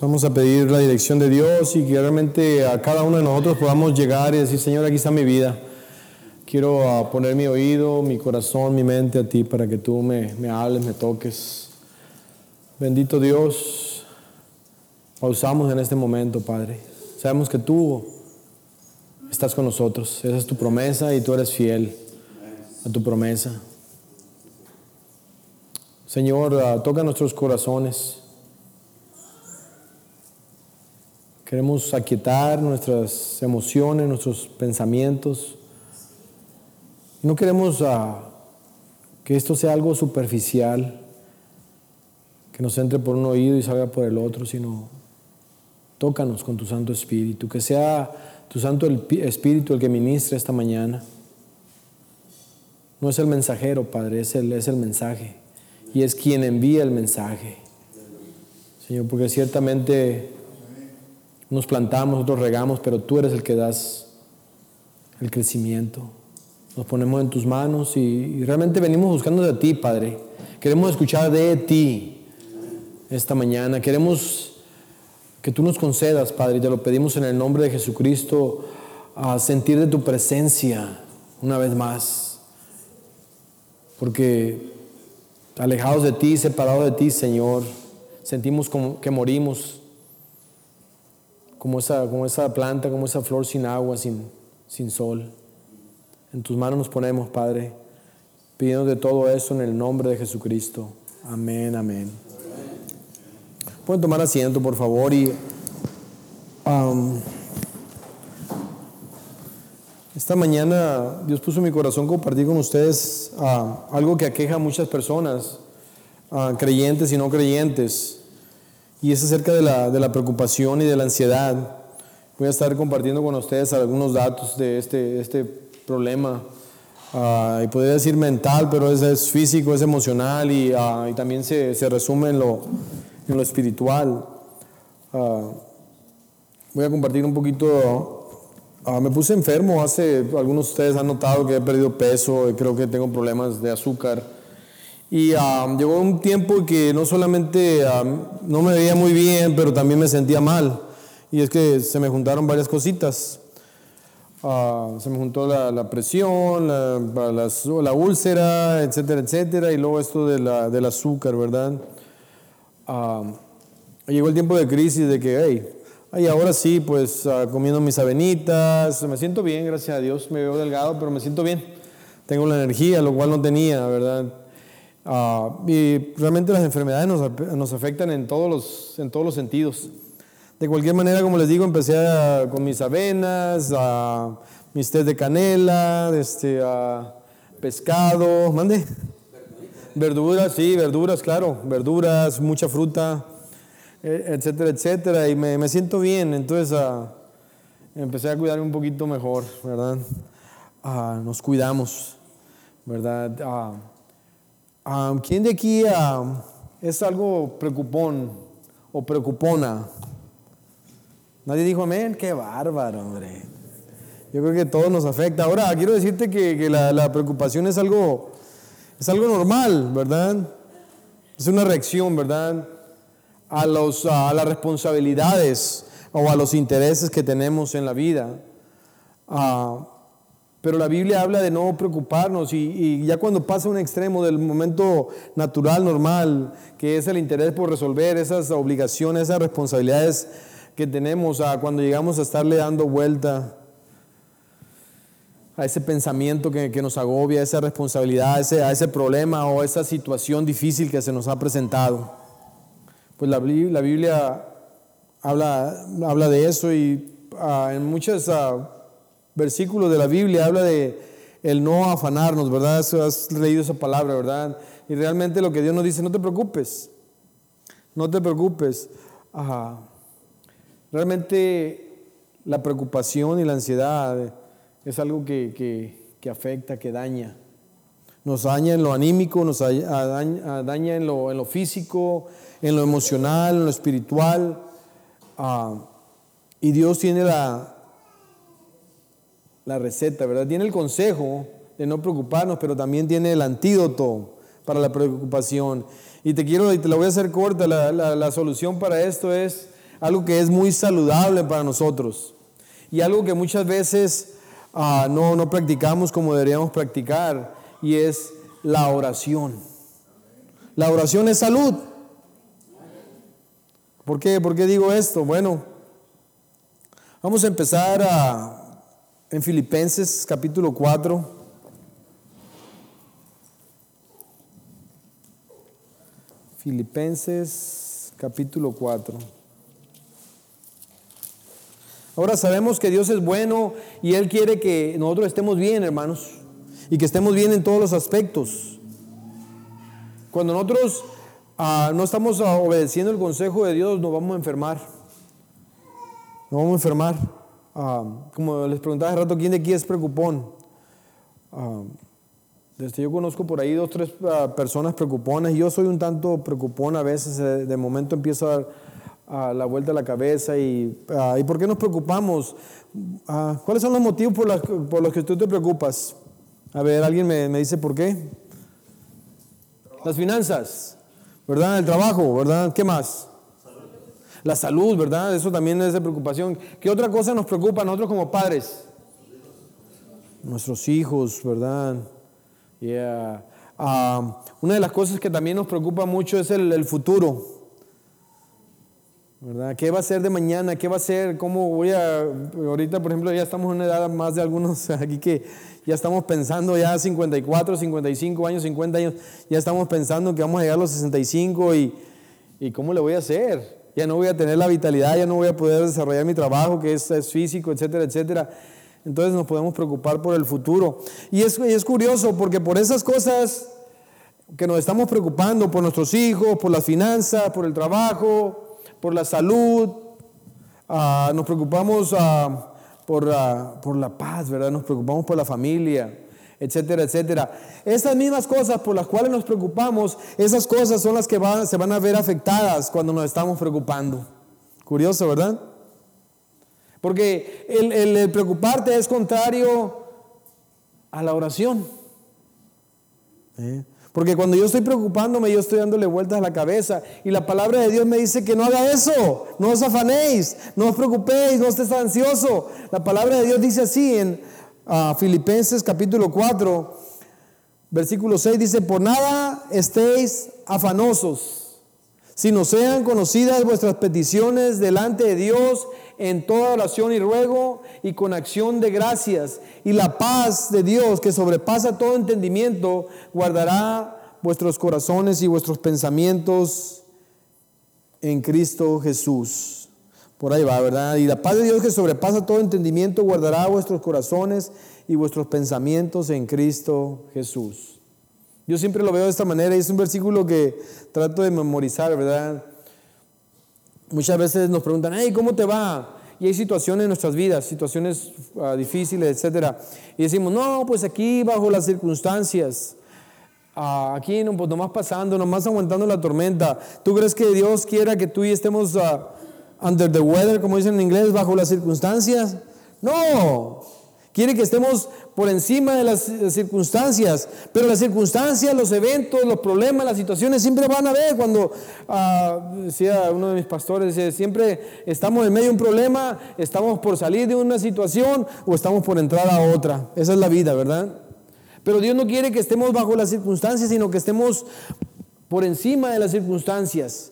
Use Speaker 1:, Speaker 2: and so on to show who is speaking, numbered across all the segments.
Speaker 1: Vamos a pedir la dirección de Dios y que realmente a cada uno de nosotros podamos llegar y decir, Señor, aquí está mi vida. Quiero ah, poner mi oído, mi corazón, mi mente a ti para que tú me, me hables, me toques. Bendito Dios, pausamos en este momento, Padre. Sabemos que tú estás con nosotros. Esa es tu promesa y tú eres fiel a tu promesa. Señor, ah, toca nuestros corazones. Queremos aquietar nuestras emociones, nuestros pensamientos. No queremos ah, que esto sea algo superficial, que nos entre por un oído y salga por el otro, sino tócanos con tu Santo Espíritu, que sea tu Santo Espíritu el que ministre esta mañana. No es el mensajero, Padre, es el, es el mensaje. Y es quien envía el mensaje. Señor, porque ciertamente nos plantamos, nosotros regamos, pero tú eres el que das el crecimiento. Nos ponemos en tus manos y, realmente venimos buscando de ti, Padre. Queremos escuchar de ti esta mañana. Queremos que tú nos concedas, Padre, y te lo pedimos en el nombre de Jesucristo, a sentir de tu presencia una vez más. Porque alejados de ti, separados de ti, Señor, sentimos como que morimos como esa, como esa planta, como esa flor sin agua, sin, sin sol. En tus manos nos ponemos, Padre, pidiendo de todo eso en el nombre de Jesucristo. Amén, amén. Pueden tomar asiento, por favor, y um, esta mañana Dios puso en mi corazón compartir con ustedes uh, algo que aqueja a muchas personas, uh, creyentes y no creyentes y es acerca de la, de la, preocupación y de la ansiedad. Voy a estar compartiendo con ustedes algunos datos de este, este problema. Uh, y podría decir mental, pero es, es físico, es emocional y, uh, y también se, se, resume en lo, en lo espiritual. Uh, voy a compartir un poquito. me puse enfermo hace, algunos de ustedes han notado que he perdido peso, y creo que tengo problemas de azúcar. Y um, llegó un tiempo que no solamente um, no me veía muy bien, pero también me sentía mal. Y es que se me juntaron varias cositas. Uh, se me juntó la, presión, la, úlcera, etcétera, etcétera. Y luego esto de del azúcar, ¿verdad? Um, llegó el tiempo de crisis de que, hey, ay, ahora sí, pues uh, comiendo mis avenitas, me siento bien, gracias a Dios. Me veo delgado, pero me siento bien. Tengo la energía, lo cual no tenía, ¿verdad? Ah, y realmente las enfermedades nos, nos, afectan en todos, los, en todos los sentidos. De cualquier manera, como les digo, empecé con mis avenas, a, mis té de canela, este, pescado, mande. Verduras, sí, verduras, claro, verduras, mucha fruta, e, etcétera, etcétera. Y me, me siento bien, entonces ah, empecé a cuidarme un poquito mejor, ¿verdad? Ah, nos cuidamos, ¿verdad? ¿Quién de aquí es algo preocupón o preocupona? Nadie dijo amén. Qué bárbaro, hombre. Yo creo que todo nos afecta. Ahora, quiero decirte que, la, preocupación es algo, es algo normal, ¿verdad? Es una reacción, ¿verdad? A, los, a las responsabilidades o a los intereses que tenemos en la vida. Uh, pero la Biblia habla de no preocuparnos y, ya cuando pasa un extremo del momento natural, normal, que es el interés por resolver esas obligaciones, esas responsabilidades que tenemos, cuando llegamos a estarle dando vuelta a ese pensamiento que, nos agobia, a esa responsabilidad, a ese, problema o esa situación difícil que se nos ha presentado. Pues la, Biblia habla, de eso y ah, en muchas... Uh, versículo de la Biblia habla de el no afanarnos, ¿verdad? Has leído esa palabra, ¿verdad? Y realmente lo que Dios nos dice, no te preocupes, no te preocupes. Realmente la preocupación y la ansiedad es algo que, afecta, que daña. Nos daña en lo anímico, nos daña, en, lo, en, lo, físico, en lo emocional, en lo espiritual. Ah, y Dios tiene la, la receta, ¿verdad? Tiene el consejo de no preocuparnos, pero también tiene el antídoto para la preocupación. Y te quiero, y te la voy a hacer corta, la, solución para esto es algo que es muy saludable para nosotros y algo que muchas veces ah, no, no practicamos como deberíamos practicar y es la oración. La oración es salud. ¿Por qué? ¿Por qué digo esto? Bueno, vamos a empezar a, en Filipenses capítulo 4. Filipenses capítulo 4. Ahora sabemos que Dios es bueno y Él quiere que nosotros estemos bien, hermanos, y que estemos bien en todos los aspectos. Cuando nosotros ah, no estamos obedeciendo el consejo de Dios, nos vamos a enfermar. Nos vamos a enfermar. Ah, como les preguntaba hace rato, ¿quién de aquí es preocupón? Ah, desde yo conozco por ahí dos, tres ah, personas preocuponas. Yo soy un tanto preocupón a veces. Eh, de momento empiezo a dar la vuelta a la cabeza. Y, ¿Y por qué nos preocupamos? ¿Cuáles son los motivos por, por, los que tú te preocupas? A ver, alguien me, me dice por qué. Las finanzas, ¿verdad? El trabajo, ¿verdad? ¿Qué más? La salud, ¿verdad? Eso también es de preocupación. ¿Qué otra cosa nos preocupa a nosotros como padres? Nuestros hijos, ¿verdad? Ah, una de las cosas que también nos preocupa mucho es el, futuro. ¿Verdad? ¿Qué va a ser de mañana? ¿Qué va a ser? ¿Cómo voy a...? Ahorita, por ejemplo, ya estamos en una edad más de algunos aquí que ya estamos pensando ya 54, 55 años, 50 años, ya estamos pensando que vamos a llegar a los 65 y, y ¿cómo le voy a hacer? Ya no voy a tener la vitalidad, ya no voy a poder desarrollar mi trabajo, que es, físico, etcétera, etcétera entonces nos podemos preocupar por el futuro. Y es, es curioso porque por esas cosas que nos estamos preocupando, por nuestros hijos, por las finanzas, por el trabajo, por la salud, ah, nos preocupamos ah, por, ah, por la paz, ¿verdad? Nos preocupamos por la familia, etcétera, etcétera. Esas mismas cosas por las cuales nos preocupamos, esas cosas son las que se van a ver afectadas cuando nos estamos preocupando. Curioso, ¿verdad? Porque el, preocuparte es contrario a la oración. ¿Eh? Porque cuando yo estoy preocupándome, yo estoy dándole vueltas a la cabeza. Y la palabra de Dios me dice que no haga eso. No os afanéis, no os preocupéis, no estés ansioso. La palabra de Dios dice así en ah, Filipenses capítulo 4, versículo 6, dice, por nada estéis afanosos, sino sean conocidas vuestras peticiones delante de Dios en toda oración y ruego y con acción de gracias. Y la paz de Dios, que sobrepasa todo entendimiento, guardará vuestros corazones y vuestros pensamientos en Cristo Jesús. Por ahí va, ¿verdad? Y la paz de Dios que sobrepasa todo entendimiento guardará vuestros corazones y vuestros pensamientos en Cristo Jesús. Yo siempre lo veo de esta manera y es un versículo que trato de memorizar, ¿verdad? Muchas veces nos preguntan, hey, ¿cómo te va? Y hay situaciones en nuestras vidas, situaciones ah, difíciles, etcétera. Y decimos, no, pues aquí bajo las circunstancias, ah, aquí pues nomás pasando, nomás aguantando la tormenta. ¿Tú crees que Dios quiera que tú y estemos uh, under the weather, como dicen en inglés, bajo las circunstancias? No, Quiere que estemos por encima de las circunstancias, pero las circunstancias, los eventos, los problemas, las situaciones siempre van a haber. Cuando ah, decía uno de mis pastores, siempre estamos en medio de un problema, estamos por salir de una situación o estamos por entrar a otra. Esa es la vida, ¿verdad? Pero Dios no quiere que estemos bajo las circunstancias, sino que estemos por encima de las circunstancias,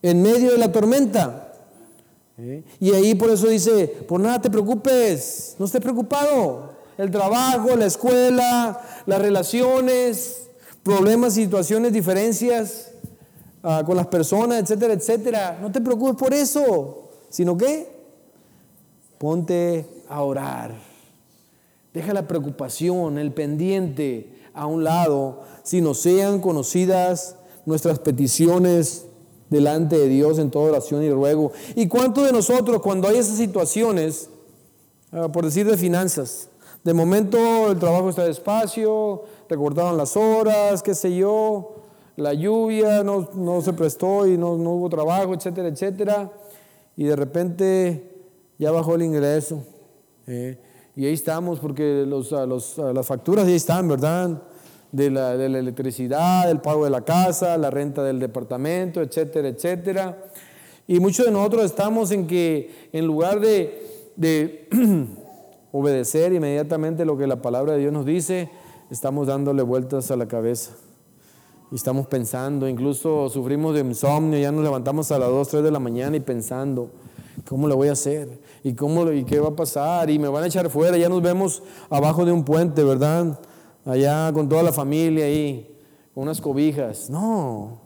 Speaker 1: en medio de la tormenta. Y ahí por eso dice, por nada te preocupes, no estés preocupado. El trabajo, la escuela, las relaciones, problemas, situaciones, diferencias ah, con las personas, etcétera, etcétera. No te preocupes por eso, sino que ponte a orar. Deja la preocupación, el pendiente a un lado, si no sean conocidas nuestras peticiones delante de Dios en toda oración y ruego. ¿Y cuántos de nosotros cuando hay esas situaciones, ah, por decir de finanzas, de momento el trabajo está despacio, recortaron las horas, qué sé yo, la lluvia no, se prestó y no, hubo trabajo, etcétera, etcétera, y de repente ya bajó el ingreso. Eh, y ahí estamos porque los, los, las facturas ahí están, ¿verdad? De la, electricidad, el pago de la casa, la renta del departamento, etcétera, etcétera. Y muchos de nosotros estamos en que en lugar de, de obedecer inmediatamente lo que la palabra de Dios nos dice, estamos dándole vueltas a la cabeza. Y estamos pensando, incluso sufrimos de insomnio, ya nos levantamos a las 2, 3 de la mañana y pensando, ¿cómo lo voy a hacer? ¿Y, cómo, ¿Y qué va a pasar? Y me van a echar fuera, ya nos vemos abajo de un puente, ¿verdad? Allá con toda la familia ahí, con unas cobijas. No,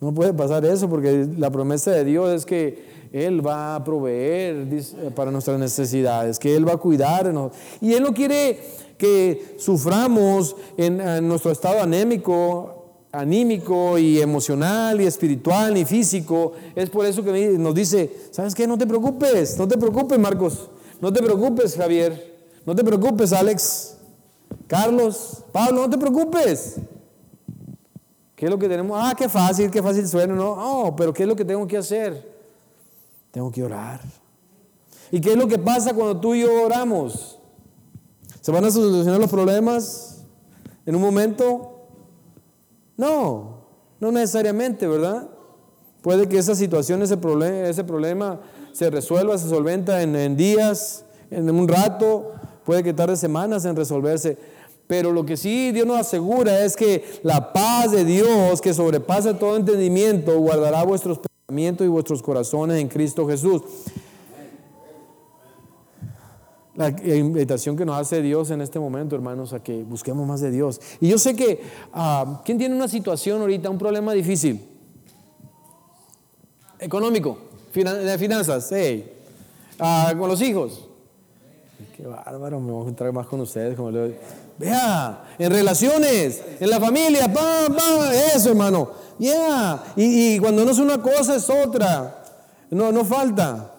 Speaker 1: no puede pasar eso porque la promesa de Dios es que Él va a proveer para nuestras necesidades, que Él va a cuidarnos. Y Él no quiere que suframos en nuestro estado anémico anímico y emocional y espiritual y físico. Es por eso que nos dice, ¿sabes qué? No te preocupes, no te preocupes Marcos, no te preocupes Javier, no te preocupes Alex, Carlos, Pablo, no te preocupes. ¿Qué es lo que tenemos? Ah, qué fácil, qué fácil suena, ¿no? Oh, pero ¿qué es lo que tengo que hacer? Tengo que orar. ¿Y qué es lo que pasa cuando tú y yo oramos? ¿Se van a solucionar los problemas en un momento? No, no necesariamente, ¿verdad? Puede que esa situación, ese problema, ese problema se resuelva, se solventa en, días, en un rato, puede que tarde semanas en resolverse. Pero lo que sí Dios nos asegura es que la paz de Dios, que sobrepasa todo entendimiento, guardará vuestros pensamientos y vuestros corazones en Cristo Jesús la invitación que nos hace Dios en este momento, hermanos, a que busquemos más de Dios. Y yo sé que, uh, ¿quién tiene una situación ahorita, un problema difícil? Económico, de finanzas, hey. Ah, con los hijos. Qué bárbaro, me voy a encontrar más con ustedes. Como. Vea, en relaciones, en la familia, pam, pam, eso, hermano. Ya, y, y, cuando no es una cosa, es otra. No, no falta,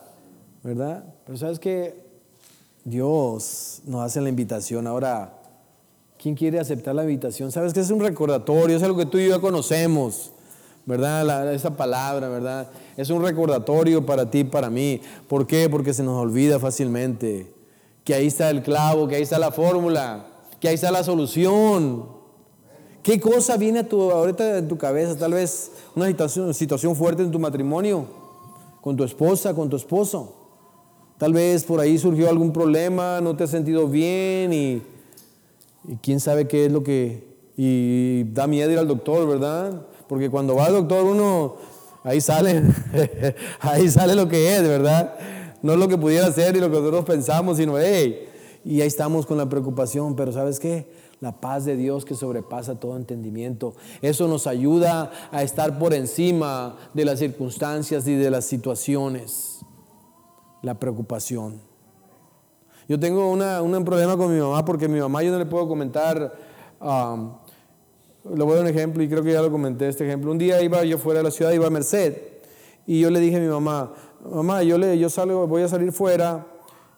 Speaker 1: ¿verdad? Pero sabes que Dios nos hace la invitación. Ahora, ¿quién quiere aceptar la invitación? Sabes que es un recordatorio, es algo que tú y yo conocemos, ¿verdad? esa palabra, ¿verdad? Es un recordatorio para ti para mí. ¿Por qué? Porque se nos olvida fácilmente que ahí está el clavo, que ahí está la fórmula, que ahí está la solución. ¿Qué cosa viene a tu, ahorita en tu cabeza? Tal vez una situación, situación fuerte en tu matrimonio, con tu esposa, con tu esposo. Tal vez por ahí surgió algún problema, no te has sentido bien y, quién sabe qué es lo que... Y da miedo ir al doctor, ¿verdad? Porque cuando va al doctor uno, ahí sale, ahí sale lo que es, ¿verdad? No es lo que pudiera ser y lo que nosotros pensamos, sino, hey, y ahí estamos con la preocupación, pero ¿sabes qué? La paz de Dios que sobrepasa todo entendimiento. Eso nos ayuda a estar por encima de las circunstancias y de las situaciones la preocupación. Yo tengo un problema con mi mamá porque mi mamá yo no le puedo comentar, le voy a dar un ejemplo y creo que ya lo comenté este ejemplo. Un día iba yo fuera de la ciudad, iba a Merced y yo le dije a mi mamá, mamá, yo, le, yo salgo, voy a salir fuera,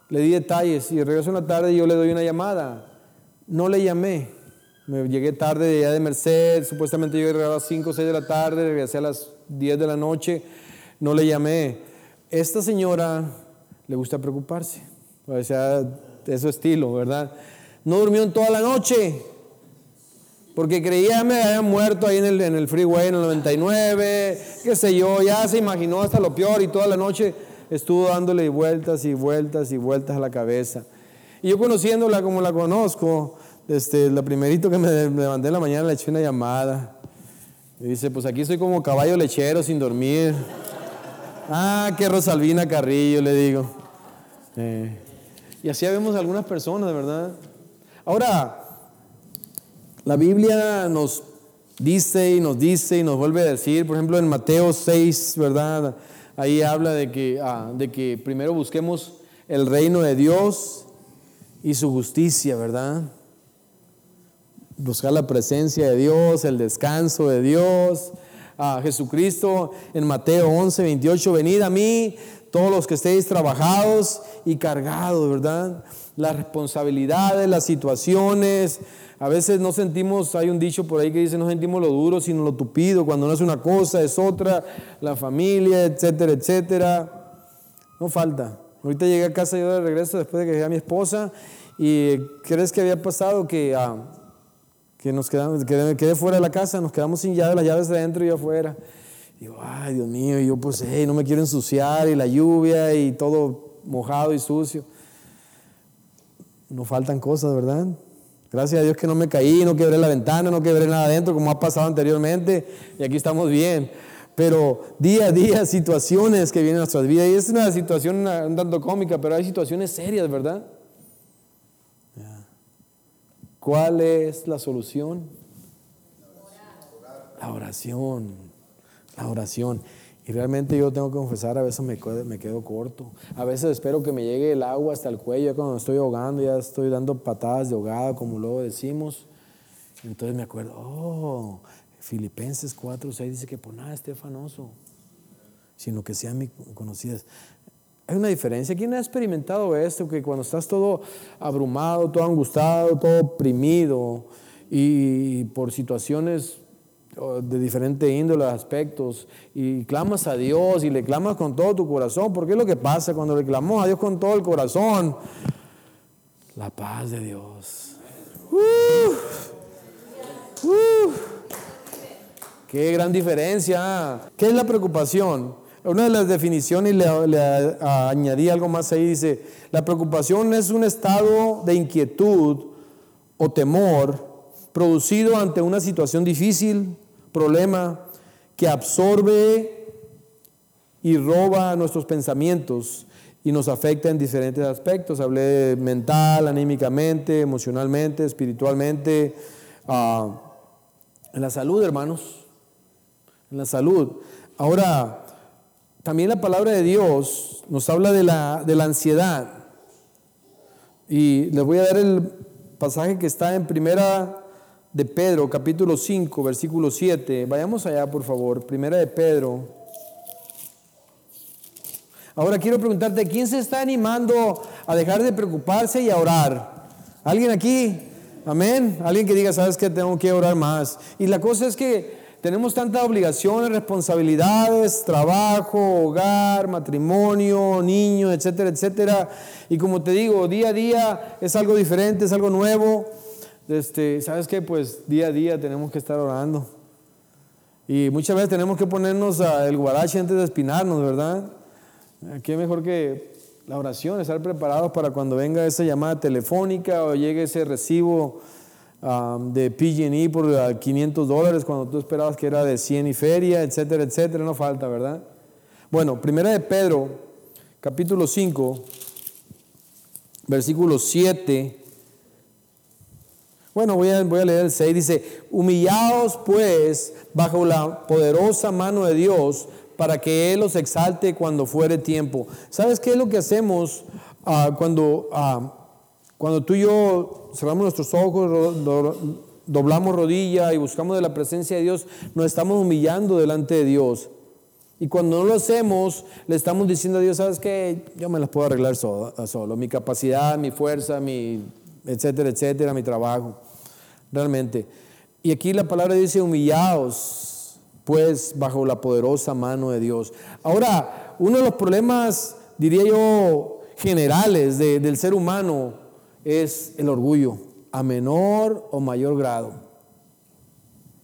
Speaker 1: le di detalles y regreso en la tarde y yo le doy una llamada. No le llamé, me llegué tarde de allá de Merced, supuestamente yo llegaba a las 5 o 6 de la tarde, regresé a las 10 de la noche, no le llamé. Esta señora le gusta preocuparse. O sea, es su estilo, ¿verdad? No durmió en toda la noche. Porque creía me había muerto ahí en el, en el freeway en el 99, qué sé yo, ya se imaginó hasta lo peor y toda la noche estuvo dándole vueltas y vueltas y vueltas a la cabeza. Y yo conociéndola como la conozco, este, la primerito que me levanté en la mañana le eché una llamada. Y dice, pues aquí estoy como caballo lechero sin dormir. Ah, qué Rosalvina Carrillo, le digo. Eh, y así vemos algunas personas, ¿verdad? Ahora, la Biblia nos dice y nos dice y nos vuelve a decir, por ejemplo, en Mateo 6, ¿verdad? Ahí habla de que, ah, de que primero busquemos el reino de Dios y su justicia, ¿verdad? Buscar la presencia de Dios, el descanso de Dios. A Jesucristo en Mateo 11, 28, venid a mí todos los que estéis trabajados y cargados, ¿verdad? Las responsabilidades, las situaciones. A veces no sentimos, hay un dicho por ahí que dice, no sentimos lo duro, sino lo tupido. Cuando no es una cosa, es otra. La familia, etcétera, etcétera. No falta. Ahorita llegué a casa yo de regreso después de que llegué a mi esposa y ¿crees que había pasado que, ah, que nos quedamos, que quedé fuera de la casa? Nos quedamos sin llaves, las llaves de adentro y afuera. Digo, ay, Dios mío, y yo pues, no me quiero ensuciar, y la lluvia, y todo mojado y sucio. No faltan cosas, ¿verdad? Gracias a Dios que no me caí, no quebré la ventana, no quebré nada adentro, como ha pasado anteriormente, y aquí estamos bien. Pero día a día, situaciones que vienen a nuestras vidas, y es una situación un tanto cómica, pero hay situaciones serias, ¿verdad? ¿Cuál es la solución? La oración. La oración. Y realmente yo tengo que confesar, a veces me me quedo corto. A veces espero que me llegue el agua hasta el cuello, cuando me estoy ahogando, ya estoy dando patadas de ahogado, como luego decimos. Entonces me acuerdo, oh, Filipenses 4, 6 dice que por nada esté fanoso, sino que sean conocidas. Hay una diferencia. ¿Quién ha experimentado esto? Que cuando estás todo abrumado, todo angustiado, todo oprimido y por situaciones de diferente índole, aspectos, y clamas a Dios y le clamas con todo tu corazón, porque es lo que pasa cuando le clamamos a Dios con todo el corazón. La paz de Dios. Qué gran diferencia. ¿Qué es la preocupación? Una de las definiciones, le, le añadí algo más ahí, dice, la preocupación es un estado de inquietud o temor producido ante una situación difícil, problema que absorbe y roba nuestros pensamientos y nos afecta en diferentes aspectos. Hablé mental, anímicamente, emocionalmente, espiritualmente, ah, en la salud, hermanos, en la salud. Ahora, también la palabra de Dios nos habla de la, de la ansiedad. Y les voy a dar el pasaje que está en primera de Pedro, capítulo 5, versículo 7. Vayamos allá, por favor. Primera de Pedro. Ahora quiero preguntarte, ¿quién se está animando a dejar de preocuparse y a orar? ¿Alguien aquí? Amén. Alguien que diga, sabes que tengo que orar más. Y la cosa es que tenemos tantas obligaciones, responsabilidades, trabajo, hogar, matrimonio, niños, etcétera, etcétera. Y como te digo, día a día es algo diferente, es algo nuevo este, ¿sabes qué? Pues día a día tenemos que estar orando. Y muchas veces tenemos que ponernos el guarache antes de espinarnos, ¿verdad? Qué mejor que la oración, estar preparados para cuando venga esa llamada telefónica o llegue ese recibo um, de PG&E por 500 dólares cuando tú esperabas que era de 100 y feria, etcétera, etcétera, no falta, ¿verdad? Bueno, primera de Pedro, capítulo 5, versículo 7 bueno, voy a, leer el 6. Dice, humillaos pues bajo la poderosa mano de Dios para que Él los exalte cuando fuere tiempo. ¿Sabes qué es lo que hacemos ah, cuando, ah, cuando tú y yo cerramos nuestros ojos, doblamos rodilla y buscamos de la presencia de Dios? Nos estamos humillando delante de Dios. Y cuando no lo hacemos, le estamos diciendo a Dios, ¿sabes qué? Yo me las puedo arreglar solo, solo. mi capacidad, mi fuerza, mi etcétera, etcétera, mi trabajo realmente. Y aquí la palabra dice, humillaos, pues, bajo la poderosa mano de Dios. Ahora, uno de los problemas, diría yo, generales del ser humano es el orgullo, a menor o mayor grado.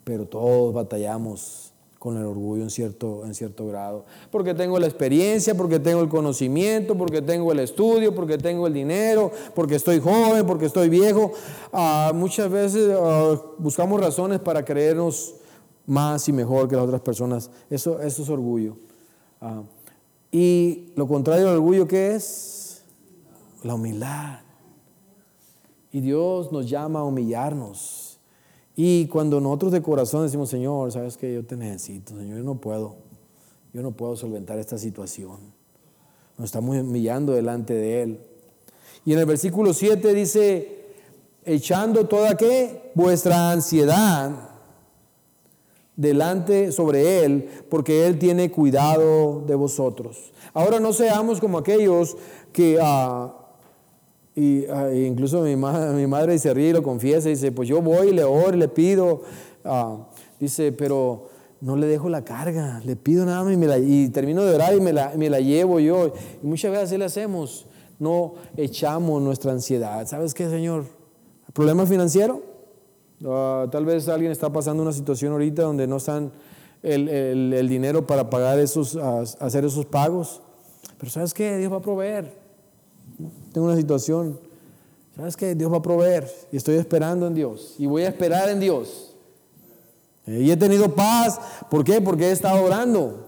Speaker 1: Pero todos batallamos con el orgullo en cierto, en cierto grado. Porque tengo la experiencia, porque tengo el conocimiento, porque tengo el estudio, porque tengo el dinero, porque estoy joven, porque estoy viejo. Ah, muchas veces ah, buscamos razones para creernos más y mejor que las otras personas. Eso, eso es orgullo. Ah, y lo contrario del orgullo, ¿qué es? La humildad. Y Dios nos llama a humillarnos. Y cuando nosotros de corazón decimos, Señor, sabes que yo te necesito, Señor, yo no puedo, yo no puedo solventar esta situación. Nos estamos humillando delante de Él. Y en el versículo 7 dice, echando toda qué? Vuestra ansiedad delante sobre Él, porque Él tiene cuidado de vosotros. Ahora no seamos como aquellos que... Ah, y ah, e incluso mi, mi madre se ríe y lo confiesa dice, pues yo voy, le oro, le pido. Ah, dice, pero no le dejo la carga, le pido nada más y, me la, y termino de orar y me la, me la llevo yo. Y muchas veces así le hacemos, no echamos nuestra ansiedad. ¿Sabes qué, Señor? ¿Problema financiero? Ah, tal vez alguien está pasando una situación ahorita donde no están el, dinero para pagar esos, hacer esos pagos. Pero ¿sabes qué? Dios va a proveer. Tengo una situación. ¿Sabes qué? Dios va a proveer. Y estoy esperando en Dios. Y voy a esperar en Dios. Y he tenido paz. ¿Por qué? Porque he estado orando.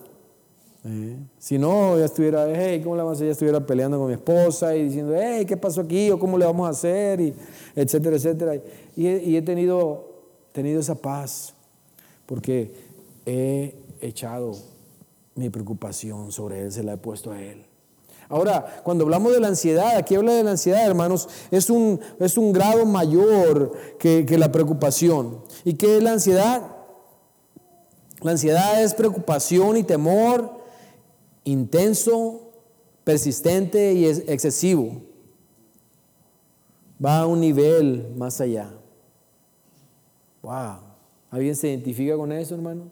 Speaker 1: Eh, si no, ya estuviera, hey, ¿cómo le vamos a hacer? Ya estuviera peleando con mi esposa y diciendo, hey, ¿qué pasó aquí? ¿O cómo le vamos a hacer? Y etcétera, etcétera. Y y he tenido, tenido esa paz. Porque he echado mi preocupación sobre Él, se la he puesto a Él. Ahora, cuando hablamos de la ansiedad, aquí habla de la ansiedad, hermanos, es un, es un grado mayor que, que la preocupación. ¿Y qué es la ansiedad? La ansiedad es preocupación y temor intenso, persistente y excesivo. Va a un nivel más allá. Wow. ¿Alguien se identifica con eso, hermano?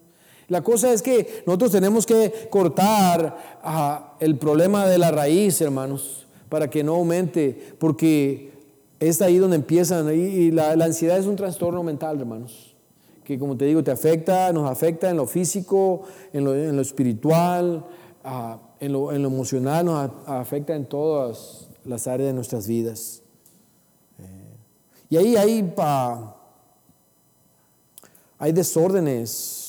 Speaker 1: La cosa es que nosotros tenemos que cortar ah, el problema de la raíz, hermanos, para que no aumente, porque es ahí donde empiezan, y la, ansiedad es un trastorno mental, hermanos, que como te digo, te afecta, nos afecta en lo físico, en lo, espiritual, ah, en, lo, emocional, nos afecta en todas las áreas de nuestras vidas. Eh, y ahí hay desórdenes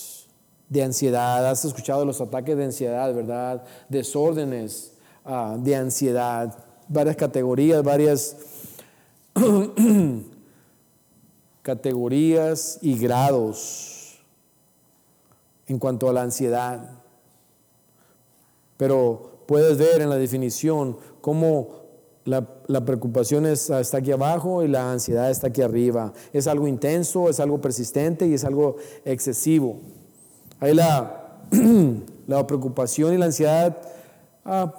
Speaker 1: de ansiedad. Has escuchado los ataques de ansiedad, ¿verdad? Desórdenes ah, de ansiedad, varias categorías, varias categorías y grados en cuanto a la ansiedad. Pero puedes ver en la definición cómo la, la, preocupación está aquí abajo y la ansiedad está aquí arriba. Es algo intenso, es algo persistente y es algo excesivo. Hay la, la preocupación y la ansiedad. Ah,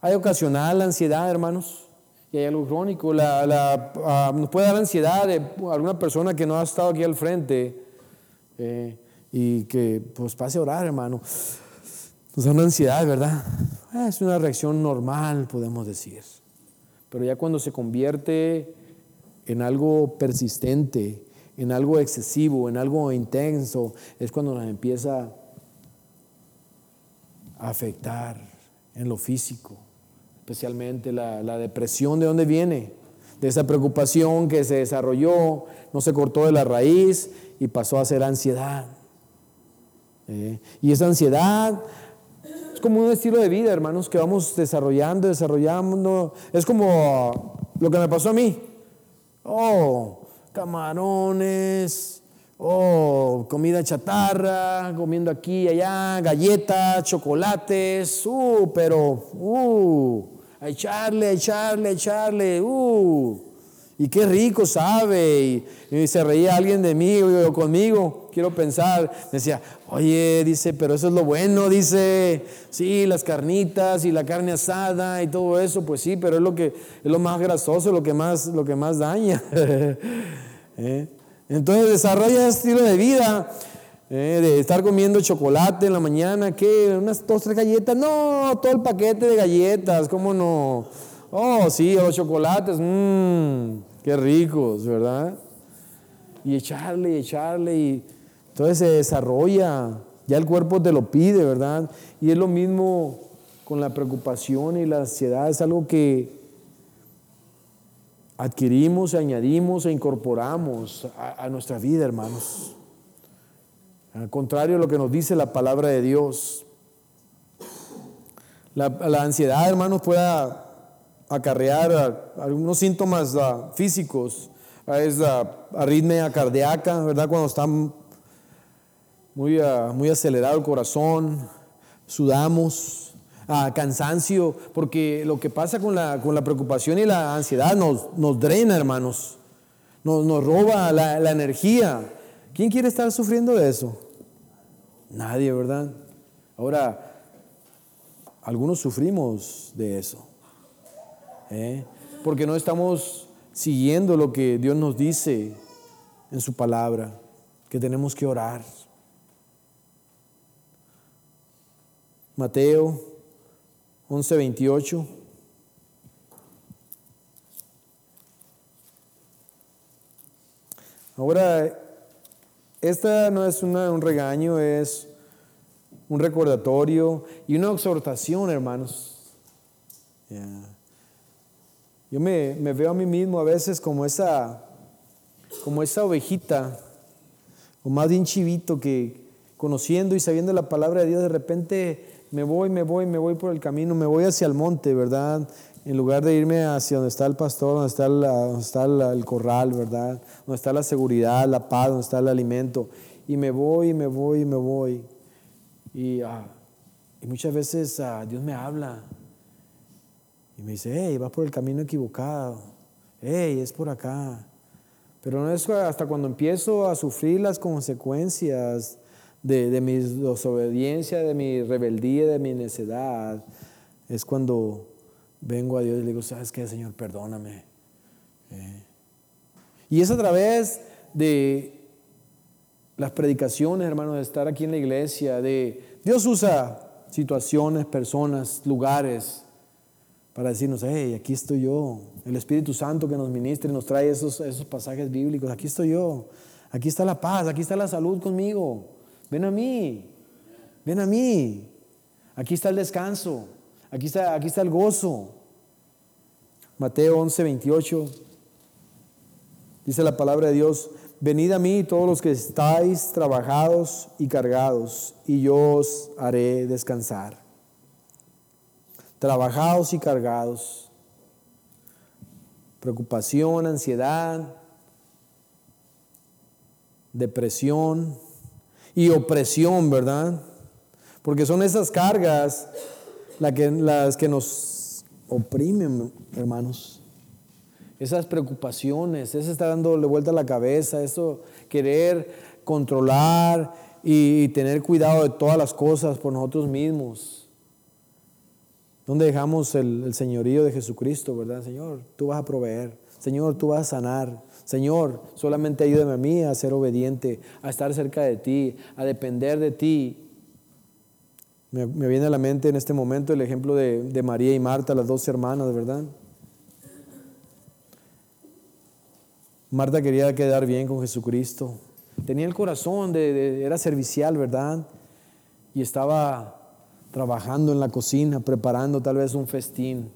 Speaker 1: hay ocasional la ansiedad, hermanos, y hay algo crónico. La, ah, nos puede dar ansiedad de alguna persona que no ha estado aquí al frente eh, y que pues pase a orar, hermano. Nos da una ansiedad, ¿verdad? Ah, es una reacción normal, podemos decir. Pero ya cuando se convierte en algo persistente, en algo excesivo, en algo intenso, es cuando nos empieza a afectar en lo físico, especialmente la, depresión, ¿de dónde viene? De esa preocupación que se desarrolló, no se cortó de la raíz y pasó a ser ansiedad. ¿Eh? Y esa ansiedad es como un estilo de vida, hermanos, que vamos desarrollando, desarrollando. Es como lo que me pasó a mí. Oh, camarones, oh, comida chatarra, comiendo aquí y allá, galletas, chocolates, uh, pero, uh, a echarle, a echarle, a echarle, uh. Y qué rico sabe. Y, se reía alguien de mí o conmigo, quiero pensar. Decía, oye, dice, pero eso es lo bueno, dice. Sí, las carnitas y la carne asada y todo eso, pues sí, pero es lo que es lo más grasoso, lo que más, lo que más daña. ¿Eh? Entonces desarrolla ese estilo de vida. ¿eh? de estar comiendo chocolate en la mañana, ¿qué? Unas dos, tres galletas. No, todo el paquete de galletas, ¿cómo no? Oh, sí, los chocolates, mmm, qué ricos, ¿verdad? Y echarle, y echarle, y entonces se desarrolla, ya el cuerpo te lo pide, ¿verdad? Y es lo mismo con la preocupación y la ansiedad, es algo que adquirimos, añadimos e incorporamos a, nuestra vida, hermanos. Al contrario a lo que nos dice la palabra de Dios. La, ansiedad, hermanos, pueda acarrear algunos síntomas físicos. Es la arritmia cardíaca, ¿verdad? Cuando está muy, ah, muy acelerado el corazón, sudamos, cansancio, porque lo que pasa con la, con la preocupación y la ansiedad nos, nos drena, hermanos, nos, nos roba la, la energía. ¿Quién quiere estar sufriendo de eso? Nadie, ¿verdad? Ahora, algunos sufrimos de eso. ¿eh? porque no estamos siguiendo lo que Dios nos dice en su palabra, que tenemos que orar. Mateo 11:28. Ahora, esta no es un regaño, es un recordatorio y una exhortación, hermanos. Yo me, me, veo a mí mismo a veces como esa, como esa ovejita, o más bien chivito que conociendo y sabiendo la palabra de Dios, de repente me voy, me voy, me voy por el camino, me voy hacia el monte, ¿verdad? En lugar de irme hacia donde está el pastor, donde está, el corral, ¿verdad? Donde está la seguridad, la paz, donde está el alimento. Y me voy, me voy, me voy. Y, ah, muchas veces ah, Dios me habla y me dice, hey, vas por el camino equivocado. Hey, es por acá. Pero no es hasta cuando empiezo a sufrir las consecuencias de, de mi desobediencia, de mi rebeldía, de mi necedad, es cuando vengo a Dios y le digo, ¿sabes qué, Señor? Perdóname. Eh. Y es a través de las predicaciones, hermanos, de estar aquí en la iglesia, de Dios usa situaciones, personas, lugares para decirnos, hey, aquí estoy yo. El Espíritu Santo que nos ministra y nos trae esos, esos pasajes bíblicos, aquí estoy yo. Aquí está la paz, aquí está la salud conmigo. Ven a mí, ven a mí. Aquí está el descanso. Aquí está, aquí está el gozo. Mateo 11, 28. Dice la palabra de Dios, venid a mí todos los que estáis trabajados y cargados, y yo os haré descansar. Trabajados y cargados. Preocupación, ansiedad, depresión y opresión, ¿verdad? Porque son esas cargas las que nos oprimen, hermanos. Esas preocupaciones, ese está dándole vuelta a la cabeza, eso querer controlar y tener cuidado de todas las cosas por nosotros mismos. ¿Dónde dejamos el, el señorío de Jesucristo, verdad? Señor, tú vas a proveer. Señor, tú vas a sanar. Señor, solamente ayúdame a mí a ser obediente, a estar cerca de ti, a depender de ti, me, viene a la mente en este momento el ejemplo de, María y Marta, las dos hermanas, ¿verdad? Marta quería quedar bien con Jesucristo. Tenía el corazón, era servicial, ¿verdad? Y estaba trabajando en la cocina, preparando tal vez un festín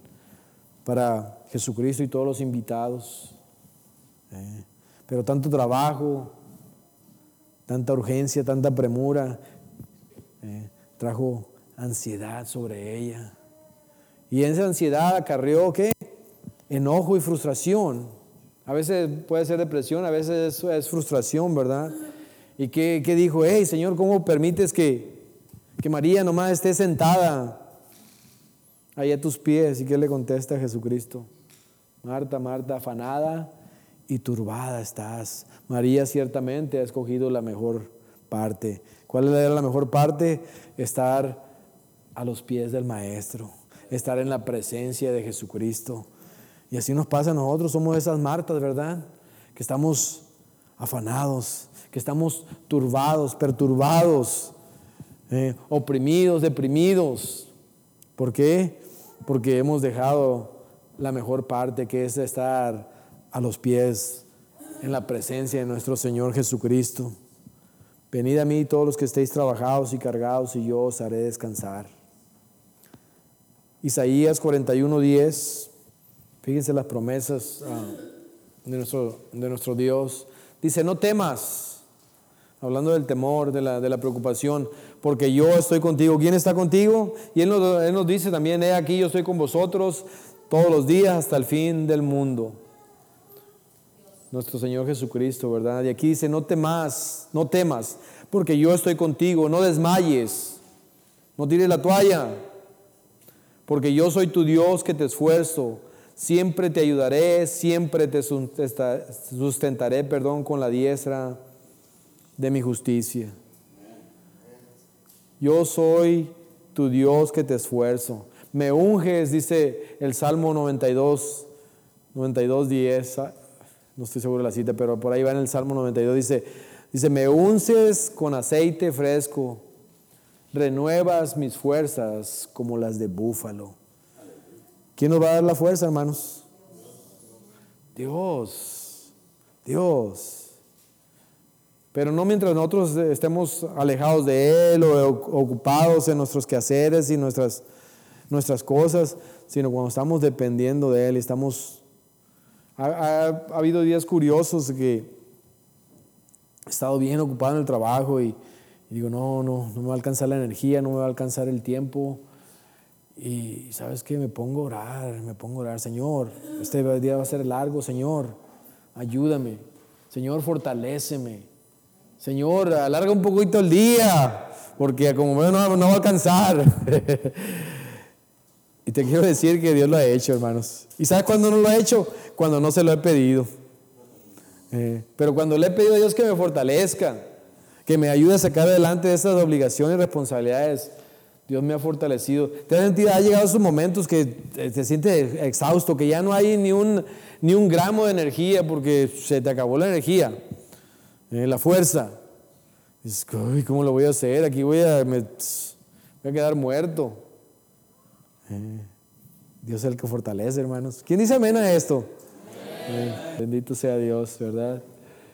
Speaker 1: para Jesucristo y todos los invitados. Pero tanto trabajo, tanta urgencia, tanta premura. Trajo ansiedad sobre ella. Y esa ansiedad acarreó qué? Enojo y frustración. A veces puede ser depresión, a veces es, frustración, ¿verdad? ¿Y qué, dijo? Hey, Señor, ¿cómo permites que, que María nomás esté sentada ahí a tus pies? ¿Y qué le contesta a Jesucristo? Marta, Marta, afanada y turbada estás. María ciertamente ha escogido la mejor parte. ¿Cuál era la mejor parte? Estar a los pies del Maestro, estar en la presencia de Jesucristo. Y así nos pasa a nosotros, somos esas Martas, ¿verdad? Que estamos afanados, que estamos turbados, perturbados, eh, oprimidos, deprimidos. ¿Por qué? Porque hemos dejado la mejor parte, que es estar a los pies en la presencia de nuestro Señor Jesucristo. Venid a mí todos los que estéis trabajados y cargados y yo os haré descansar. Isaías 41:10, fíjense las promesas ah, de, nuestro, de nuestro Dios. Dice, no temas, hablando del temor, de la, de la preocupación, porque yo estoy contigo. ¿Quién está contigo? Y él nos, él nos dice también, he aquí, yo estoy con vosotros todos los días hasta el fin del mundo nuestro Señor Jesucristo, ¿verdad? Y aquí dice, no temas, no temas, porque yo estoy contigo, no desmayes, no tires la toalla, porque yo soy tu Dios que te esfuerzo, siempre te ayudaré, siempre te sustentaré, perdón, con la diestra de mi justicia. Yo soy tu Dios que te esfuerzo. Me unges, dice el Salmo 92, 92, 10 no estoy seguro de la cita, pero por ahí va en el Salmo 92, dice, dice, me unces con aceite fresco, renuevas mis fuerzas como las de búfalo. ¿Quién nos va a dar la fuerza, hermanos? Dios, Dios. Pero no mientras nosotros estemos alejados de Él o ocupados en nuestros quehaceres y nuestras, nuestras cosas, sino cuando estamos dependiendo de Él y estamos... Ha, habido días curiosos que he estado bien ocupado en el trabajo y, digo, no, no, no me va a alcanzar la energía, no me va a alcanzar el tiempo. Y sabes qué, me pongo a orar, me pongo a orar, Señor, este día va a ser largo, Señor, ayúdame, Señor, fortaléceme, Señor, alarga un poquito el día, porque como veo no, no va a alcanzar. y te quiero decir que Dios lo ha hecho, hermanos. ¿Y sabes cuándo no lo ha hecho? Cuando no se lo he pedido. Eh, pero cuando le he pedido a Dios que me fortalezca, que me ayude a sacar adelante esas obligaciones y responsabilidades, Dios me ha fortalecido. Te has sentido, ha llegado esos momentos que te, sientes exhausto, que ya no hay ni un, ni un gramo de energía porque se te acabó la energía, eh, la fuerza. ¿cómo lo voy a hacer? Aquí voy a, me, voy a quedar muerto. Eh, Dios es el que fortalece, hermanos. ¿Quién dice amén a esto? Bendito sea Dios, ¿verdad?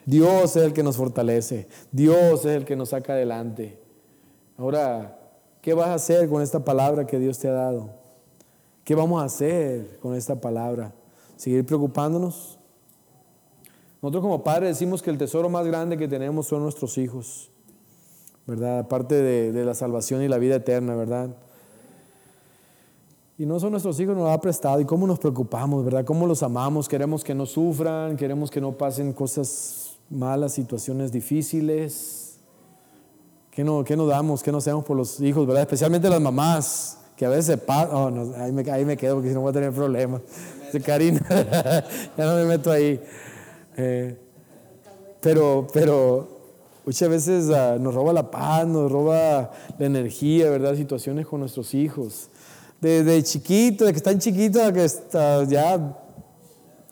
Speaker 1: Dios es el que nos fortalece. Dios es el que nos saca adelante. Ahora, ¿Qué vas a hacer con esta palabra que Dios te ha dado? ¿Qué vamos a hacer con esta palabra? ¿Seguir preocupándonos? Nosotros como padres decimos que el tesoro más grande que tenemos son nuestros hijos, ¿verdad? Aparte de, la salvación y la vida eterna, ¿verdad? Y no son nuestros hijos, nos ha prestado. ¿Y cómo nos preocupamos, verdad? ¿Cómo los amamos? Queremos que no sufran, queremos que no pasen cosas malas, situaciones difíciles. ¿Qué no, qué nos damos? ¿Qué no hacemos por los hijos, verdad? Especialmente las mamás, que a veces pasan. Oh, no, ahí, me, me quedo porque si no voy a tener problemas. Dice Karina, ya no me meto ahí. Eh, pero, pero muchas veces uh, nos roba la paz, nos roba la energía, ¿verdad? Situaciones con nuestros hijos. Desde chiquito, de que están chiquitos que está ya,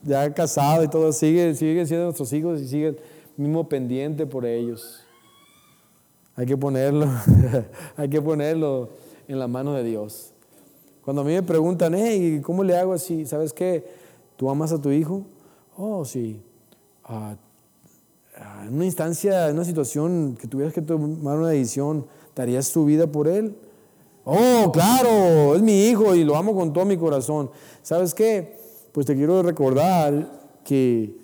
Speaker 1: ya casado y todo, siguen, siguen siendo nuestros hijos y siguen mismo pendiente por ellos. Hay que ponerlo, hay que ponerlo en la mano de Dios. Cuando a mí me preguntan, hey, ¿cómo le hago así? ¿Sabes qué? ¿Tú amas a tu hijo? Oh, sí. Ah, ah, en una instancia, en una situación que tuvieras que tomar una decisión, ¿darías tu vida por él? Oh, claro, es mi hijo y lo amo con todo mi corazón. ¿Sabes qué? Pues te quiero recordar que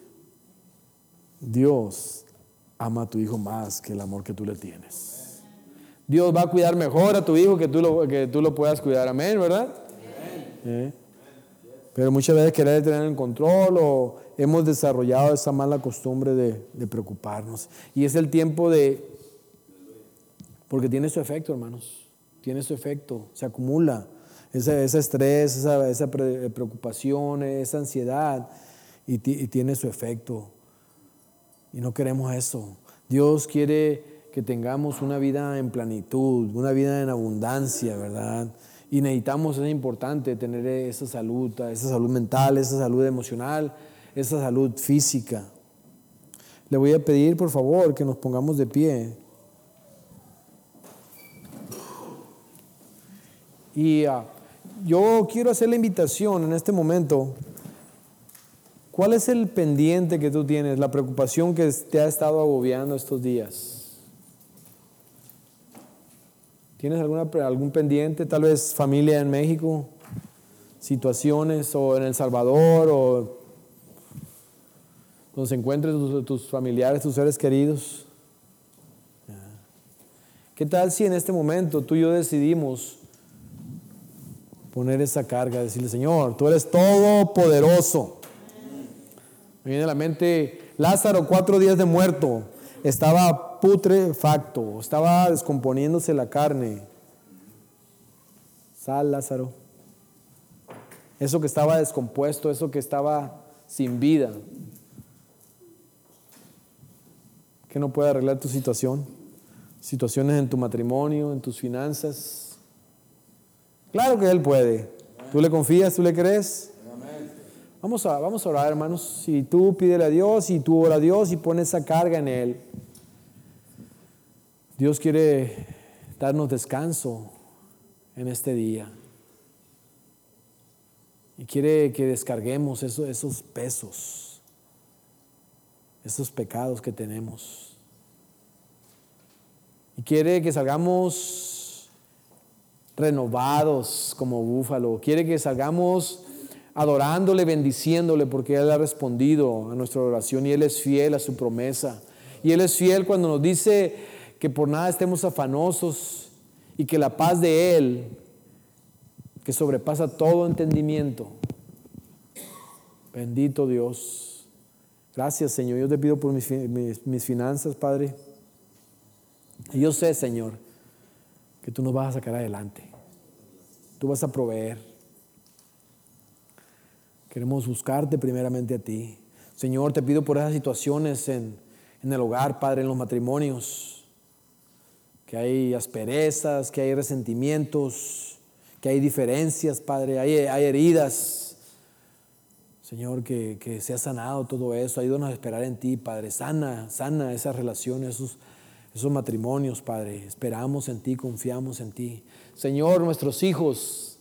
Speaker 1: Dios ama a tu hijo más que el amor que tú le tienes. Dios va a cuidar mejor a tu hijo que tú lo, que tú lo puedas cuidar. Amén, ¿verdad? ¿Eh? Pero muchas veces querer tener el control o hemos desarrollado esa mala costumbre de, preocuparnos. Y es el tiempo de... Porque tiene su efecto, hermanos. Tiene su efecto. Se acumula ese, estrés, esa, preocupación, esa ansiedad. y tiene su efecto. Y no queremos eso. Dios quiere que tengamos una vida en plenitud, una vida en abundancia, ¿verdad? Y necesitamos, es importante tener esa salud, esa salud mental, esa salud emocional, esa salud física. Le voy a pedir, por favor, que nos pongamos de pie. Y ah, yo quiero hacer la invitación en este momento ¿Cuál es el pendiente que tú tienes, la preocupación que te ha estado agobiando estos días? ¿Tienes alguna, algún pendiente, tal vez familia en México, situaciones o en El Salvador o donde se encuentren tus, tus familiares, tus seres queridos? ¿Qué tal si en este momento tú y yo decidimos poner esa carga, decirle, Señor, tú eres todopoderoso? Me viene a la mente Lázaro, cuatro días de muerto, estaba putrefacto, estaba descomponiéndose la carne. Sal, Lázaro. Eso que estaba descompuesto, eso que estaba sin vida. Que no puede arreglar tu situación. Situaciones en tu matrimonio, en tus finanzas. Claro que Él puede. ¿Tú le confías? ¿Tú le crees? Vamos a, vamos a orar, hermanos. Si tú pídele a Dios y tú ora a Dios y pones esa carga en Él, Dios quiere darnos descanso en este día. Y quiere que descarguemos esos pesos, esos pecados que tenemos. Y quiere que salgamos renovados como búfalo. Quiere que salgamos adorándole, bendiciéndole, porque Él ha respondido a nuestra oración y Él es fiel a su promesa. Y Él es fiel cuando nos dice que por nada estemos afanosos y que la paz de Él, que sobrepasa todo entendimiento, bendito Dios. Gracias Señor, yo te pido por mis, mis finanzas, Padre. Y yo sé, Señor, que tú nos vas a sacar adelante. Tú vas a proveer. Queremos buscarte primeramente a ti. Señor, te pido por esas situaciones en, en el hogar, Padre, en los matrimonios, que hay asperezas, que hay resentimientos, que hay diferencias, Padre, hay, hay heridas. Señor, que, que se ha sanado todo eso. Ayúdanos a esperar en ti, Padre. Sana, sana esas relaciones, esos, esos matrimonios, Padre. Esperamos en ti, confiamos en ti. Señor, nuestros hijos,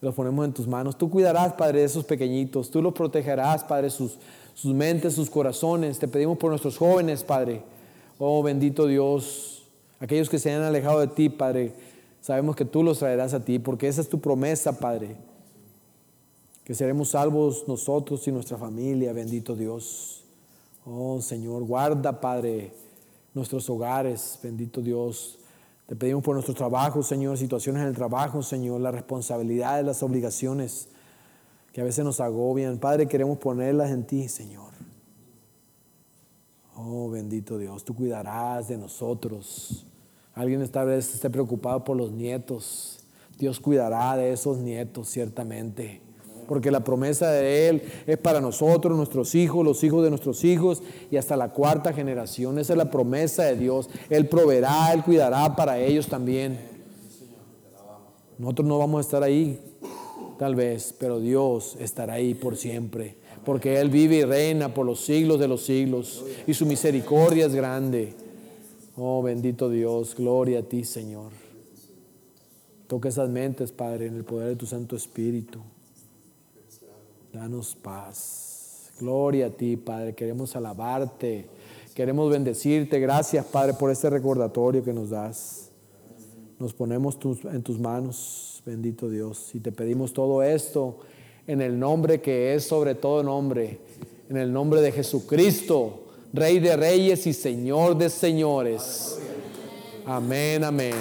Speaker 1: los ponemos en tus manos. Tú cuidarás, Padre, de esos pequeñitos. Tú los protegerás, Padre, sus, sus mentes, sus corazones. Te pedimos por nuestros jóvenes, Padre. Oh, bendito Dios. Aquellos que se han alejado de ti, Padre, sabemos que tú los traerás a ti, porque esa es tu promesa, Padre. Que seremos salvos nosotros y nuestra familia, bendito Dios. Oh, Señor, guarda, Padre, nuestros hogares, bendito Dios. Te pedimos por nuestro trabajo, Señor, situaciones en el trabajo, Señor, las responsabilidades, las obligaciones que a veces nos agobian. Padre, queremos ponerlas en ti, Señor. Oh, bendito Dios, tú cuidarás de nosotros. Alguien esta vez esté preocupado por los nietos. Dios cuidará de esos nietos, ciertamente porque la promesa de Él es para nosotros, nuestros hijos, los hijos de nuestros hijos y hasta la cuarta generación. Esa es la promesa de Dios. Él proveerá, Él cuidará para ellos también. Nosotros no vamos a estar ahí, tal vez, pero Dios estará ahí por siempre, porque Él vive y reina por los siglos de los siglos y su misericordia es grande. Oh, bendito Dios, gloria a ti, Señor. Toca esas mentes, Padre, en el poder de tu Santo Espíritu. Danos paz. Gloria a ti, Padre. Queremos alabarte. Queremos bendecirte. Gracias, Padre, por este recordatorio que nos das. Nos ponemos en tus manos, bendito Dios. Y te pedimos todo esto en el nombre que es sobre todo nombre. En el nombre de Jesucristo, Rey de reyes y Señor de señores. Amén, amén.